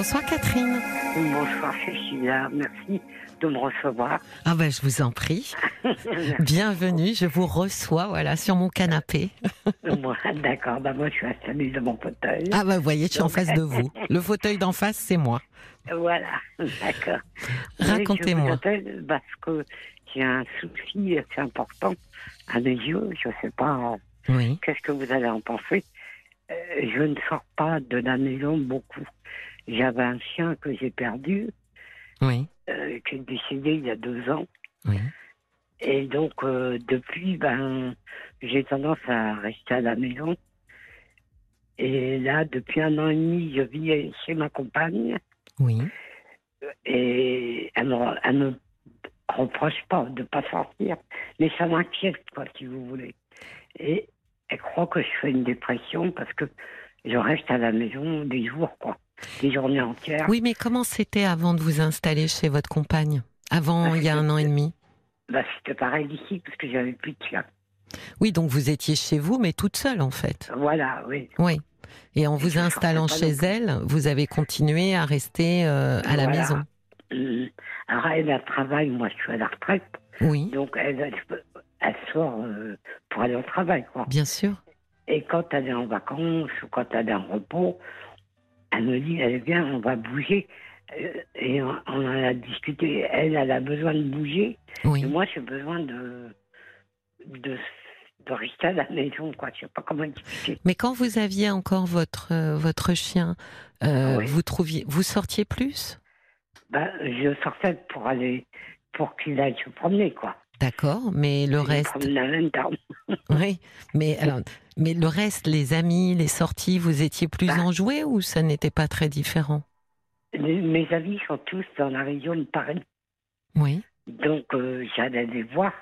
Bonsoir Catherine. Bonsoir Cécilia, merci de me recevoir. Ah ben je vous en prie. Bienvenue, je vous reçois voilà sur mon canapé. moi, d'accord, bah moi je suis installée dans mon fauteuil. Ah ben vous voyez, je suis en face de vous. Le fauteuil d'en face, c'est moi. Voilà, d'accord. Racontez-moi. parce que j'ai un souci assez important à mes yeux, je ne sais pas Oui. qu'est-ce que vous allez en penser. Euh, je ne sors pas de la maison beaucoup. J'avais un chien que j'ai perdu, Oui. euh, qui est décédé il y a deux ans. Oui. Et donc, euh, depuis, ben, j'ai tendance à rester à la maison. Et là, depuis un an et demi, je vis chez ma compagne. Oui. Et elle me, elle me reproche pas de pas sortir. Mais ça m'inquiète, quoi, si vous voulez. Et elle croit que je fais une dépression parce que je reste à la maison des jours, quoi. Des journées entières. Oui, mais comment c'était avant de vous installer chez votre compagne? Avant, il y a un an et demi? Bah, c'était pareil ici parce que j'avais plus de chien. Oui, donc vous étiez chez vous, mais toute seule en fait. Voilà, oui. Oui. Et en vous installant chez elle, vous avez continué à rester euh, à la maison? Alors, elle, elle travaille, moi, je suis à la retraite. Oui, Donc, elle, elle, elle sort euh, pour aller au travail, quoi. bien sûr. Et quand elle est en vacances ou quand elle est en repos, elle me dit, elle vient, on va bouger. Euh, Et on, on en a discuté. Elle, elle a besoin de bouger. Oui. Et moi, j'ai besoin de, de, de rester à la maison, quoi. Je sais pas comment expliquer. Mais quand vous aviez encore votre euh, votre chien, euh, Ah oui. vous trouviez, vous sortiez plus? Ben, je sortais pour aller, pour qu'il aille se promener, quoi. D'accord, mais le Je reste, en même oui. Mais alors, mais le reste, les amis, les sorties, vous étiez plus Bah. enjoués ou ça n'était pas très différent? Les- Mes amis sont tous dans la région de Paris. Oui. Donc, euh, j'allais les voir.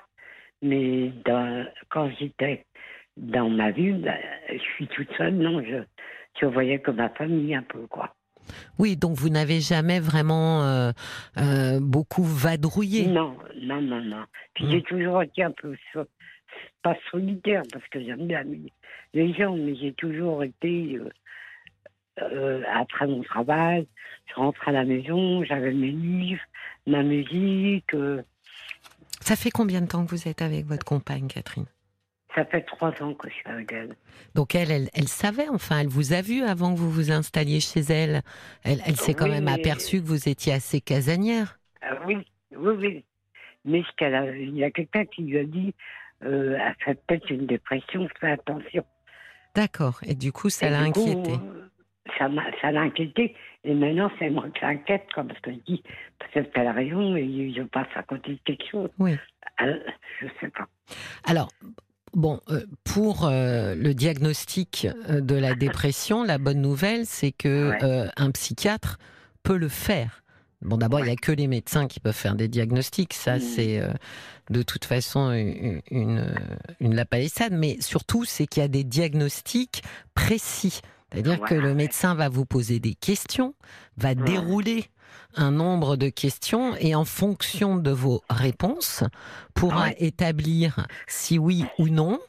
Mais dans- quand j'étais dans ma ville, ben, je suis toute seule, non, je, je voyais que ma famille un peu, quoi. Oui, donc vous n'avez jamais vraiment euh, euh, beaucoup vadrouillé? Non, non, non, non. Puis j'ai toujours été un peu, pas solitaire, parce que j'aime bien les gens, mais j'ai toujours été, euh, euh, après mon travail, je rentrais à la maison, j'avais mes livres, ma musique. euh, Ça fait combien de temps que vous êtes avec votre compagne, Catherine? Ça fait trois ans que je suis avec elle. Donc elle, elle, elle savait, enfin, elle vous a vu avant que vous vous installiez chez elle. Elle, elle s'est quand Oui, même mais- aperçue que vous étiez assez casanière. Ah oui, oui, oui. Mais ce qu'elle a, il y a quelqu'un qui lui a dit, euh, elle fait peut-être une dépression, fais attention. D'accord. Et du coup, ça l'a inquiété. euh, Ça ça l'a inquiété. Et maintenant, c'est moi qui l'inquiète, quoi, parce que je dis, peut-être qu'elle a raison et je passe à côté de quelque chose. Oui. Elle- je sais pas. Alors, bon, euh, pour euh, le diagnostic euh, de la dépression, la bonne nouvelle, c'est que Ouais. euh, un psychiatre peut le faire. Bon, d'abord, il n'y a que les médecins qui peuvent faire des diagnostics. Ça, c'est euh, de toute façon une, une, une. Mais surtout, c'est qu'il y a des diagnostics précis. C'est-à-dire que Voilà. le médecin va vous poser des questions, va dérouler un nombre de questions et en fonction de vos réponses pourra Ouais. établir si oui ou non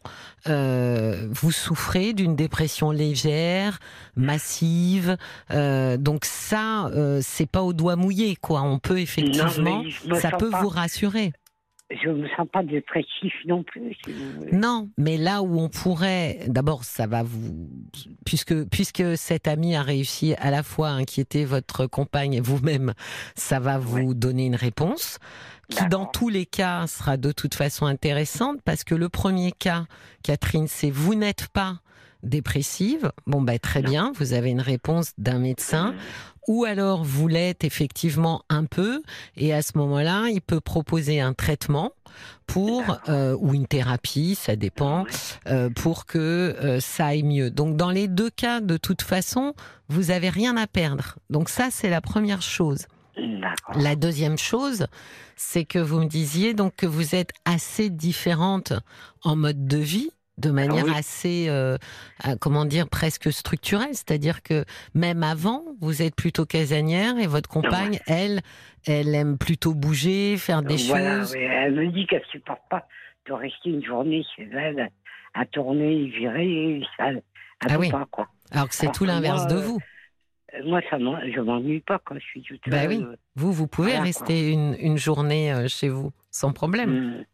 euh, vous souffrez d'une dépression légère, massive. euh, donc ça, euh, c'est pas au doigt mouillé quoi. On peut effectivement, ça peut pas- vous rassurer. Je me sens pas dépressif non plus, si vous voulez. Non, mais là où on pourrait, d'abord, ça va vous, puisque puisque cet ami a réussi à la fois à inquiéter votre compagne et vous-même, ça va vous donner une réponse qui, dans tous les cas, sera de toute façon intéressante parce que le premier cas, Catherine, c'est vous n'êtes pas dépressive. Bon, ben très bien, vous avez une réponse d'un médecin. Ou alors vous l'êtes effectivement un peu, et à ce moment-là, il peut proposer un traitement pour euh, ou une thérapie, ça dépend, euh, pour que euh, ça aille mieux. Donc dans les deux cas, de toute façon, vous avez rien à perdre. Donc ça, c'est la première chose. La deuxième chose, c'est que vous me disiez donc que vous êtes assez différente en mode de vie de manière oui. assez, euh, comment dire, presque structurelle. C'est-à-dire que même avant, vous êtes plutôt casanière et votre compagne, elle, elle aime plutôt bouger, faire des Voilà, choses. oui, Elle me dit qu'elle supporte pas de rester une journée chez elle à tourner, virer, ça, elle Ah peut oui. pas, quoi. Alors que c'est tout l'inverse de euh, vous. Euh, Moi, ça je m'ennuie pas quand je suis toute seule. Bah oui. euh, Vous, vous pouvez Voilà, rester une, une journée chez vous sans problème.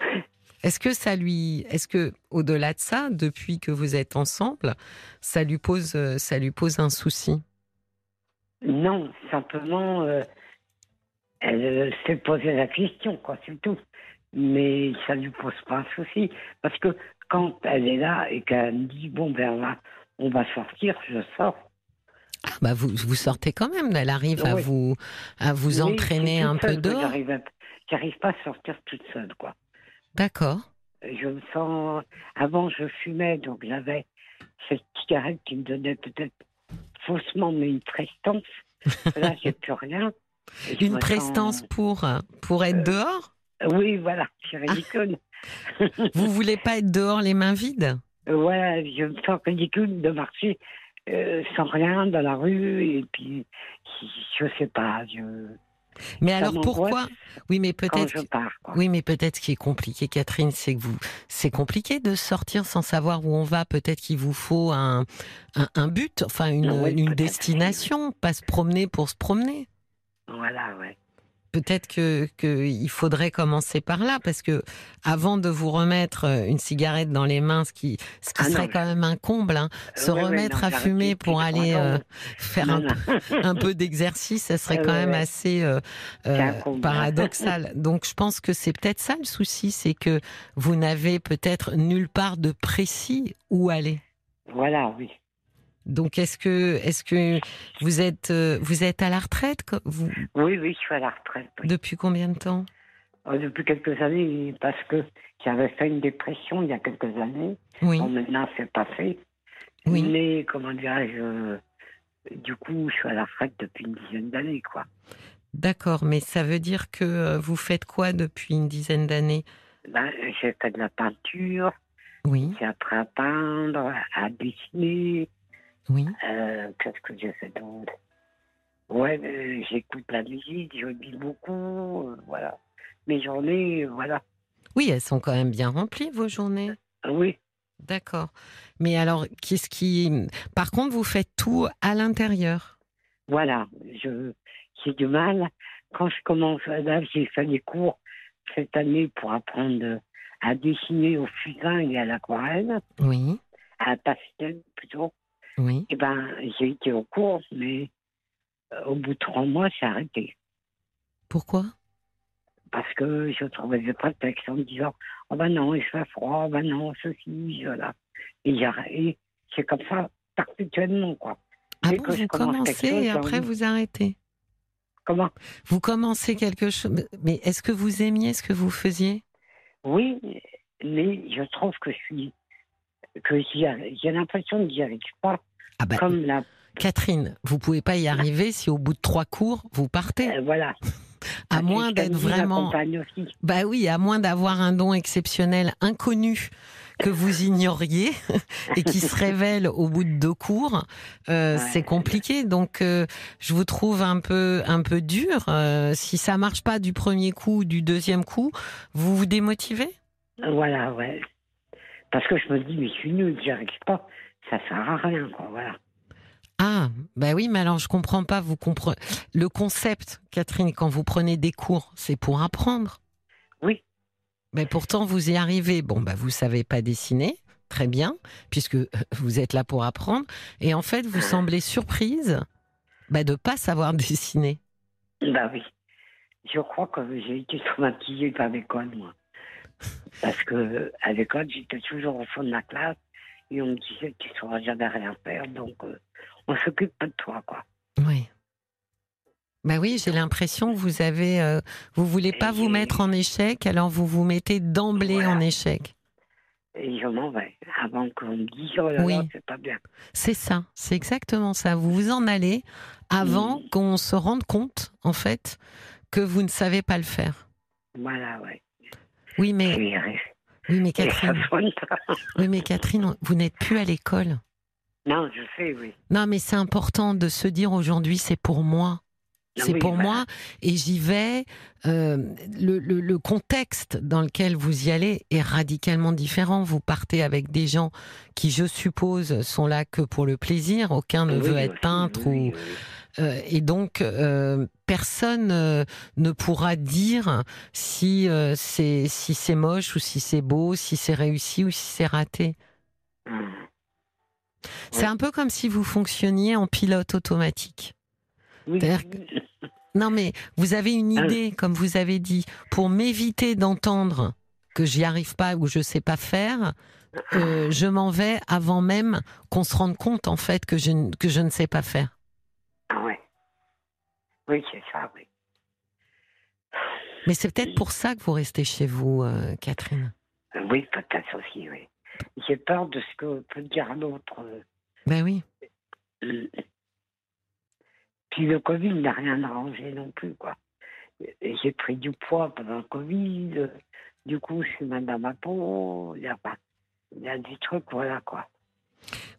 hum. Est-ce que ça lui, est-ce que au-delà de ça, depuis que vous êtes ensemble, ça lui pose, euh, ça lui pose un souci? Non, simplement, euh, elle euh, s'est posé la question, quoi, c'est tout. Mais ça ne lui pose pas un souci. Parce que quand elle est là et qu'elle me dit, bon, ben, on va, on va sortir, je sors. Ah, Bah vous, vous sortez quand même. Elle arrive à vous, à vous entraîner un peu dehors. J'arrive pas à sortir toute seule, quoi. D'accord. Je me sens. Avant, je fumais, donc j'avais cette cigarette qui me donnait peut-être faussement, mais une prestance. Là, j'ai plus rien. Une prestance sens- pour pour être Euh, dehors? Oui, voilà, c'est ridicule. Vous voulez pas être dehors les mains vides? Voilà, je me sens ridicule de marcher euh, sans rien dans la rue, et puis, je sais pas, je. Mais ça alors pourquoi? Oui, mais peut-être. Oui, mais peut-être ce qui est compliqué, Catherine, c'est que vous, c'est compliqué de sortir sans savoir où on va. Peut-être qu'il vous faut un, un, un but, enfin une, Oui, une destination, pas se promener pour se promener. Voilà, ouais. Peut-être que qu'il faudrait commencer par là, parce que avant de vous remettre euh, une cigarette dans les mains, ce qui, ce qui Ah serait quand même un comble, hein, se Ouais, ouais, remettre non, à fumer pour aller euh, faire Non, un, un peu d'exercice, ça serait quand même ouais. assez euh, euh, paradoxal. Donc je pense que c'est peut-être ça le souci, c'est que vous n'avez peut-être nulle part de précis où aller. Voilà, oui. Donc est-ce que est-ce que vous êtes euh, vous êtes à la retraite vous, Oui, oui, je suis à la retraite. oui. depuis combien de temps? Oh, Depuis quelques années, parce que j'avais fait une dépression il y a quelques années. Oui, Bon, maintenant, c'est passé. oui. Mais, comment dirais-je, euh, du coup, je suis à la retraite depuis une dizaine d'années, quoi. D'accord, mais ça veut dire que euh, vous faites quoi depuis une dizaine d'années? Ben, j'ai fait de la peinture, Oui, j'ai appris à peindre, à dessiner. Oui. Euh, Qu'est-ce que j'ai fait d'autre? Ouais, euh, j'écoute la musique, je lis beaucoup, euh, voilà. Mes journées, voilà. Oui, elles sont quand même bien remplies vos journées. Oui, D'accord. Mais alors, qu'est-ce qui Par contre, vous faites tout à l'intérieur? voilà. Je, j'ai du mal. Quand je commence, là, j'ai fait des cours cette année pour apprendre à dessiner au fusain et à l'aquarelle, Oui, à pastel plutôt. Oui. Eh ben, j'ai été au cours, mais euh, au bout de trois mois, j'ai arrêté. Pourquoi? Parce que je trouvais des prétextes en me disant Oh ben non, il fait froid, oh ben non, ceci, cela. Et arrêté. C'est comme ça, perpétuellement, quoi. Ah Dès bon, vous commencez chose, et j'ai après vous arrêtez? Comment? Vous commencez quelque chose. Mais est-ce que vous aimiez ce que vous faisiez? Oui, mais je trouve que je suis. que j'ai l'impression que j'y arrive pas. Ah ben, Comme la. Catherine, vous pouvez pas y arriver si au bout de trois cours vous partez. euh, voilà. À moins d'être vraiment. Bah oui, à moins d'avoir un don exceptionnel inconnu que vous ignoriez et qui se révèle au bout de deux cours, euh, Ouais. c'est compliqué. Donc, euh, je vous trouve un peu un peu dur. Euh, si ça marche pas du premier coup, du deuxième coup, vous vous démotivez? Voilà, ouais. Parce que je me dis, mais je suis nulle, j'y arrive pas. Ça sert à rien, quoi, voilà. Ah, bah oui, mais alors je comprends pas. Vous comprenez le concept, Catherine, quand vous prenez des cours, c'est pour apprendre. Oui. Mais pourtant, vous y arrivez. Bon, bah vous savez pas dessiner, très bien, puisque euh, vous êtes là pour apprendre. Et en fait, vous semblez surprise bah, de pas savoir dessiner. Bah oui. Je crois que j'ai été traumatisée par l'école, moi. Parce que à l'école, j'étais toujours au fond de la classe et on me disait que tu ne sauras jamais rien faire, donc euh, on s'occupe pas de toi, quoi. Oui. Bah oui, j'ai l'impression que vous avez, euh, vous voulez pas vous mettre en échec, alors vous vous mettez d'emblée Voilà. en échec. Et je m'en vais avant qu'on me dise oh là Oui. là, c'est pas bien. C'est ça, c'est exactement ça. Vous vous en allez avant qu'on se rende compte, en fait, que vous ne savez pas le faire. Voilà, ouais. Oui, mais, oui, mais Catherine, oui, mais Catherine, vous n'êtes plus à l'école. Non, je sais, oui. Non, mais c'est important de se dire aujourd'hui, c'est pour moi. C'est Oui, pour voilà. moi, et j'y vais. euh, le, le- le contexte dans lequel vous y allez est radicalement différent. Vous partez avec des gens qui, je suppose, sont là que pour le plaisir. Aucun ne Oui, veut être peintre oui, ou. Euh, et donc euh, personne euh, ne pourra dire si c'est si c'est moche ou si c'est beau, si c'est réussi ou si c'est raté. Hum. C'est Oui. un peu comme si vous fonctionniez en pilote automatique. Oui. Non, mais vous avez une Ah. idée, comme vous avez dit, pour m'éviter d'entendre que j'y arrive pas ou je sais pas faire. je m'en vais avant même qu'on se rende compte en fait que je, que je ne sais pas faire. Oui, c'est ça, oui. Mais c'est peut-être pour ça que vous restez chez vous, euh, Catherine. Oui, peut-être aussi, oui. J'ai peur de ce que peut dire l'autre. Ben oui. Puis le Covid n'a rien arrangé non plus, quoi. J'ai pris du poids pendant le Covid. Du coup, je suis mal dans ma peau. Il y a, pas- il y a des trucs, voilà, quoi.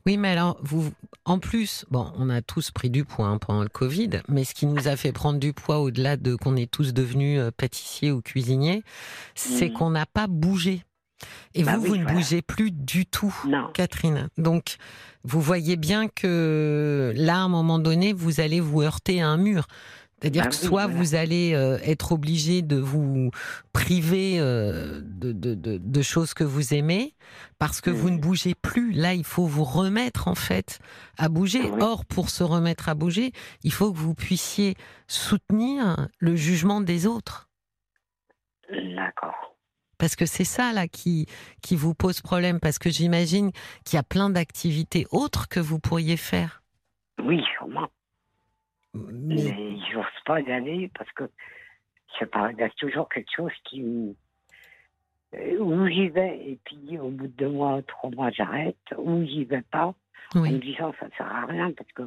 Oui, mais alors, vous, en plus, bon, on a tous pris du poids hein, pendant le Covid, mais ce qui nous a fait prendre du poids au-delà de qu'on est tous devenus euh, pâtissiers ou cuisiniers, c'est Mhm. qu'on n'a pas bougé. Et Bah vous, oui, vous ne voilà. bougez plus du tout. Non. Catherine. Donc, vous voyez bien que là, à un moment donné, vous allez vous heurter à un mur. C'est-à-dire Bah que oui, soit voilà. vous allez euh, être obligé de vous priver euh, de, de- de- de choses que vous aimez parce que vous ne bougez plus. Là, il faut vous remettre en fait à bouger. Oui. Or, pour se remettre à bouger, il faut que vous puissiez soutenir le jugement des autres. D'accord. Parce que c'est ça là qui, qui vous pose problème. Parce que j'imagine qu'il y a plein d'activités autres que vous pourriez faire. Oui, sûrement. Mais, Mais j'ose pas y aller parce que je sais pas, il y a toujours quelque chose qui euh, où j'y vais et puis au bout de deux mois, trois mois, j'arrête, ou j'y vais pas en me disant ça sert à rien parce que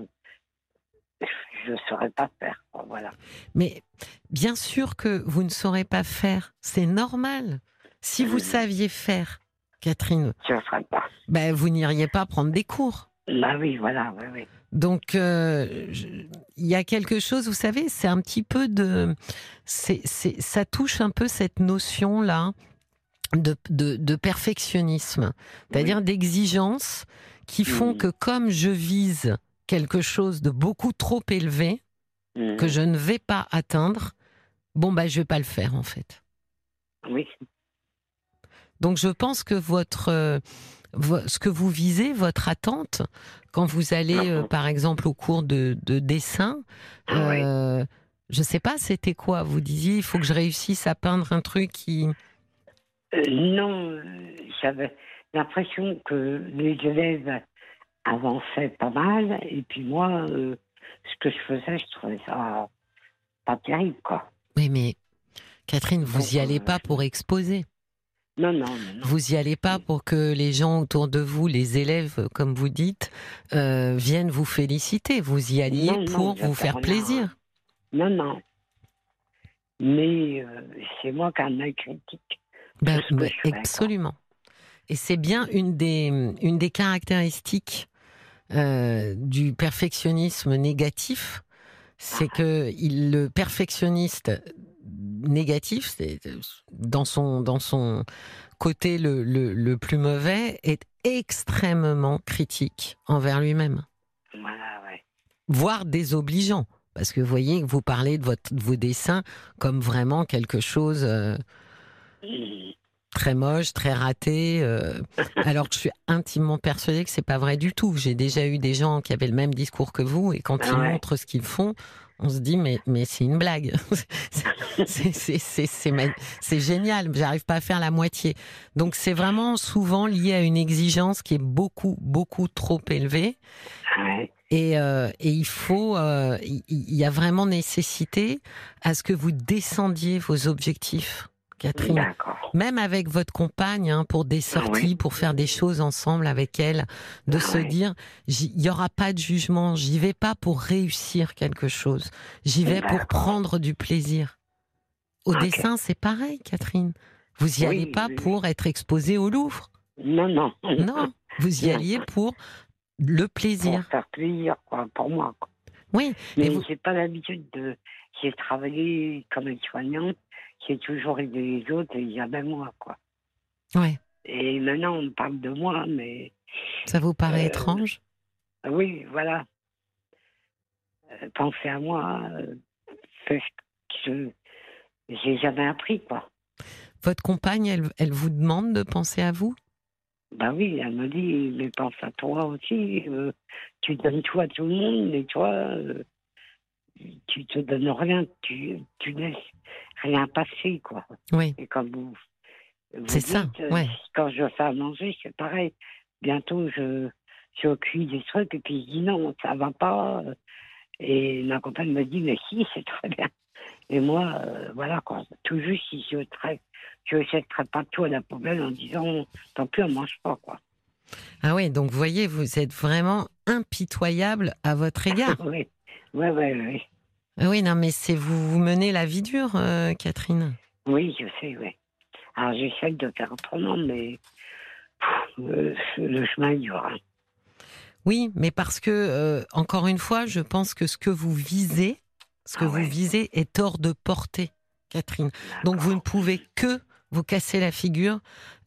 je saurais pas faire. Voilà. Mais bien sûr que vous ne saurez pas faire. C'est normal. Si vous Mhm. saviez faire, Catherine, Je ne pas. ben, vous n'iriez pas prendre des cours. Bah oui, voilà, oui, oui. Donc, euh, je- il y a quelque chose, vous savez, c'est un petit peu de. c'est c'est- ça touche un peu cette notion-là de, de, de perfectionnisme, c'est-à-dire d'exigence qui font Mhm. que, comme je vise quelque chose de beaucoup trop élevé, que je ne vais pas atteindre, bon, bah, je vais pas le faire, en fait. Oui, Donc, je pense que votre. Euh, ce que vous visez, votre attente, quand vous allez, euh, Mhm. par exemple, au cours de, de dessin, Ah oui. euh, je sais pas, c'était quoi? Vous disiez, il faut que je réussisse à peindre un truc qui. Euh, non, euh, j'avais l'impression que les élèves avançaient pas mal, et puis moi, euh, ce que je faisais, je trouvais ça pas terrible, quoi. Oui, mais Catherine, vous Donc, y allez euh, pas pour exposer. Non, non, non. non. Vous y allez pas pour que les gens autour de vous, les élèves, comme vous dites, euh, viennent vous féliciter. Vous y alliez Non, pour vous faire plaisir. Non, non. Mais euh, c'est moi qui en ai critique. Ben, quoi. absolument. Et c'est bien une des, une des caractéristiques euh, du perfectionnisme négatif, c'est Ah. que il, le perfectionniste négatif, c'est dans son dans son côté le, le, le plus mauvais, est extrêmement critique envers lui-même, Voilà, ouais. voire désobligeant. Parce que vous voyez, vous parlez de, votre, de vos dessins comme vraiment quelque chose euh, très moche, très raté, euh, alors que je suis intimement persuadée que c'est pas vrai du tout. J'ai déjà eu des gens qui avaient le même discours que vous et quand Ah ils ouais. montrent ce qu'ils font, on se dit mais mais c'est une blague. c'est c'est c'est c'est ma- c'est génial. J'arrive pas à faire la moitié. Donc c'est vraiment souvent lié à une exigence qui est beaucoup beaucoup trop élevée. Ouais. Et, euh, et il faut, euh, il y a vraiment nécessité à ce que vous descendiez vos objectifs, Catherine même avec votre compagne, hein, pour des sorties, oui. pour faire des choses ensemble avec elle, de Ah se dire, il y aura pas de jugement, j'y vais pas pour réussir quelque chose, j'y vais pour prendre du plaisir. Au dessin, c'est pareil, Catherine. Vous y allez pas oui, pour être exposé au Louvre. Non, non. Non, vous y Non. alliez pour le Pour plaisir. faire plaisir, quoi, pour moi. quoi. Oui. Mais vous- j'ai pas l'habitude de. J'ai travaillé comme soignante, j'ai toujours aidé les autres et jamais moi, quoi. Ouais. Et maintenant, on parle de moi, mais Ça vous paraît Euh, étrange? oui, voilà. Euh, pensez à moi, euh, c'est ce que j'ai jamais appris, quoi. Votre compagne, elle, elle vous demande de penser à vous? Bah oui, elle me dit, mais pense à toi aussi. euh, tu donnes tout à tout le monde, mais toi, euh, tu te donnes rien, tu, tu laisses rien passer, quoi. Oui. Et comme vous, vous C'est ça, euh, ouais. quand je fais à manger, c'est pareil. Bientôt, je, je cuis des trucs et puis je dis non, ça va pas. Et ma compagne me dit, mais si, c'est très bien. Et moi, euh, voilà, quoi. Tout juste, si je ne je jetterai pas tout à la poubelle en disant, tant pis, on mange pas, quoi. Ah oui, donc vous voyez, vous êtes vraiment impitoyable à votre égard. oui, oui, oui, oui. Ah oui, non, mais c'est vous, vous menez la vie dure, euh, Catherine. Oui, je sais, oui. Alors, j'essaie de faire autrement, mais pff, euh, le chemin est dur. hein. Oui, mais parce que, euh, encore une fois, je pense que ce que vous visez, ce que Ah vous ouais. visez est hors de portée, Catherine. Donc vous ne pouvez que vous casser la figure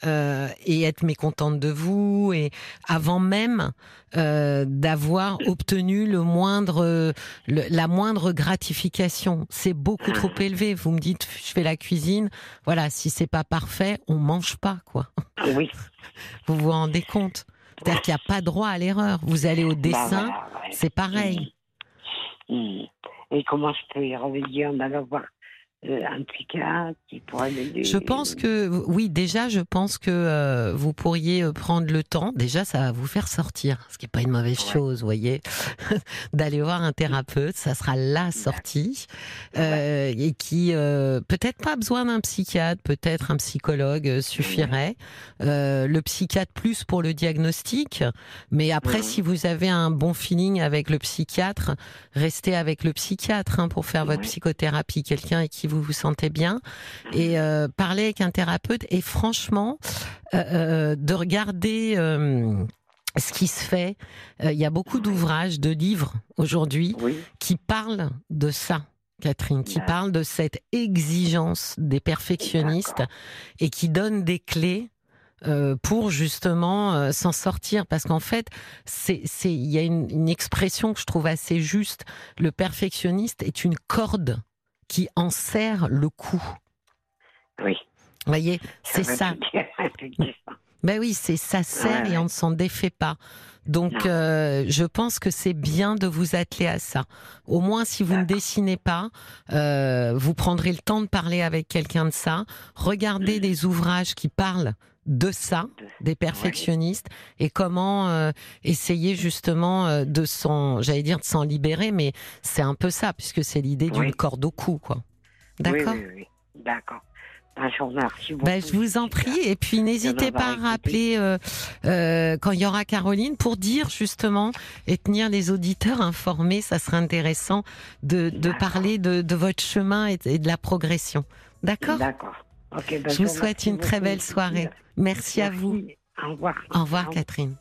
euh, et être mécontente de vous et avant même euh, d'avoir obtenu le moindre le- la moindre gratification. C'est beaucoup trop élevé. Vous me dites je fais la cuisine. Voilà si c'est pas parfait on mange pas quoi. Oui. vous vous rendez compte? C'est-à-dire qu'il n'y a pas droit à l'erreur. Vous allez au Bah, dessin voilà, ouais. c'est pareil. Mm. Et comment je peux y remédier en allant voir un psychiatre qui pourrait m'aider Je pense que oui, déjà, je pense que euh, vous pourriez euh, prendre le temps. Déjà, ça va vous faire sortir, ce qui est pas une mauvaise Ouais. chose, vous voyez, d'aller voir un thérapeute. Ça sera la sortie euh, et qui euh, peut-être pas besoin d'un psychiatre, peut-être un psychologue euh, suffirait. Euh, le psychiatre plus pour le diagnostic, mais après, si vous avez un bon feeling avec le psychiatre, restez avec le psychiatre hein, pour faire votre psychothérapie, quelqu'un qui vous vous sentez bien et euh, parler avec un thérapeute et franchement euh, euh, de regarder ce qui se fait. Euh, Il y a beaucoup d'ouvrages, de livres aujourd'hui Oui, qui parlent de ça. Catherine, qui D'accord. parlent de cette exigence des perfectionnistes et qui donnent des clés euh, pour justement euh, s'en sortir parce qu'en fait il y a une, une expression que je trouve assez juste le perfectionniste est une corde qui enserre le cou oui. vous voyez c'est ça. ben oui c'est ça Ouais, et on ne s'en défait pas donc euh, je pense que c'est bien de vous atteler à ça au moins si vous ne dessinez pas euh, vous prendrez le temps de parler avec quelqu'un de ça regardez Mhm. des ouvrages qui parlent de ça De- des perfectionnistes et comment euh, essayer justement euh, de s'en, j'allais dire de s'en libérer, mais c'est un peu ça puisque c'est l'idée d'une corde au cou, quoi. Oui, D'accord? oui, oui. D'accord. Ben, je vous remercie beaucoup. Ben, je vous en prie et puis n'hésitez pas à rappeler euh, euh, quand il y aura Caroline pour dire justement et tenir les auditeurs informés. Ça serait intéressant de, parler de, de votre chemin et, et de la progression. D'accord? D'accord. Ok, ben, Je vous souhaite une très belle soirée. Merci à vous. Merci. Au revoir. Au revoir Catherine.